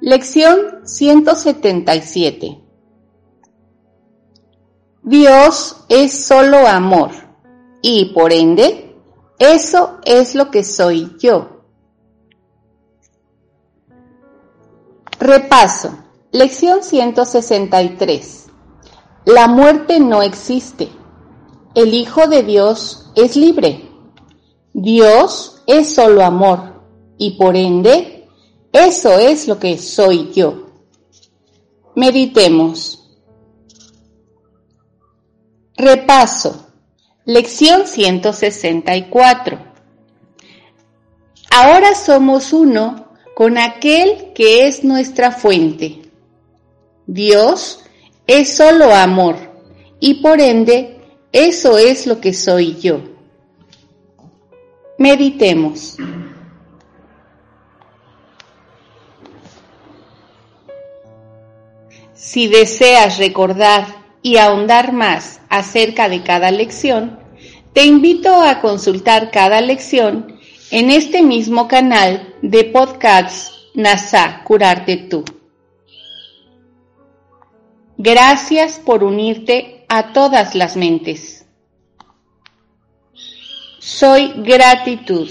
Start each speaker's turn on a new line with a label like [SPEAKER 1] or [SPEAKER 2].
[SPEAKER 1] Lección 177. Dios es solo amor y por ende, eso es lo que soy yo. Repaso. Lección 163. La muerte no existe. El Hijo de Dios es libre. Dios es solo amor y por ende, eso es lo que soy yo. Meditemos. Repaso. Lección 164. Ahora somos uno con aquel que es nuestra fuente. Dios es solo amor y por ende eso es lo que soy yo. Meditemos. Si deseas recordar y ahondar más acerca de cada lección, te invito a consultar cada lección en este mismo canal de podcasts NASA Curarte Tú. Gracias por unirte a todas las mentes. Soy gratitud.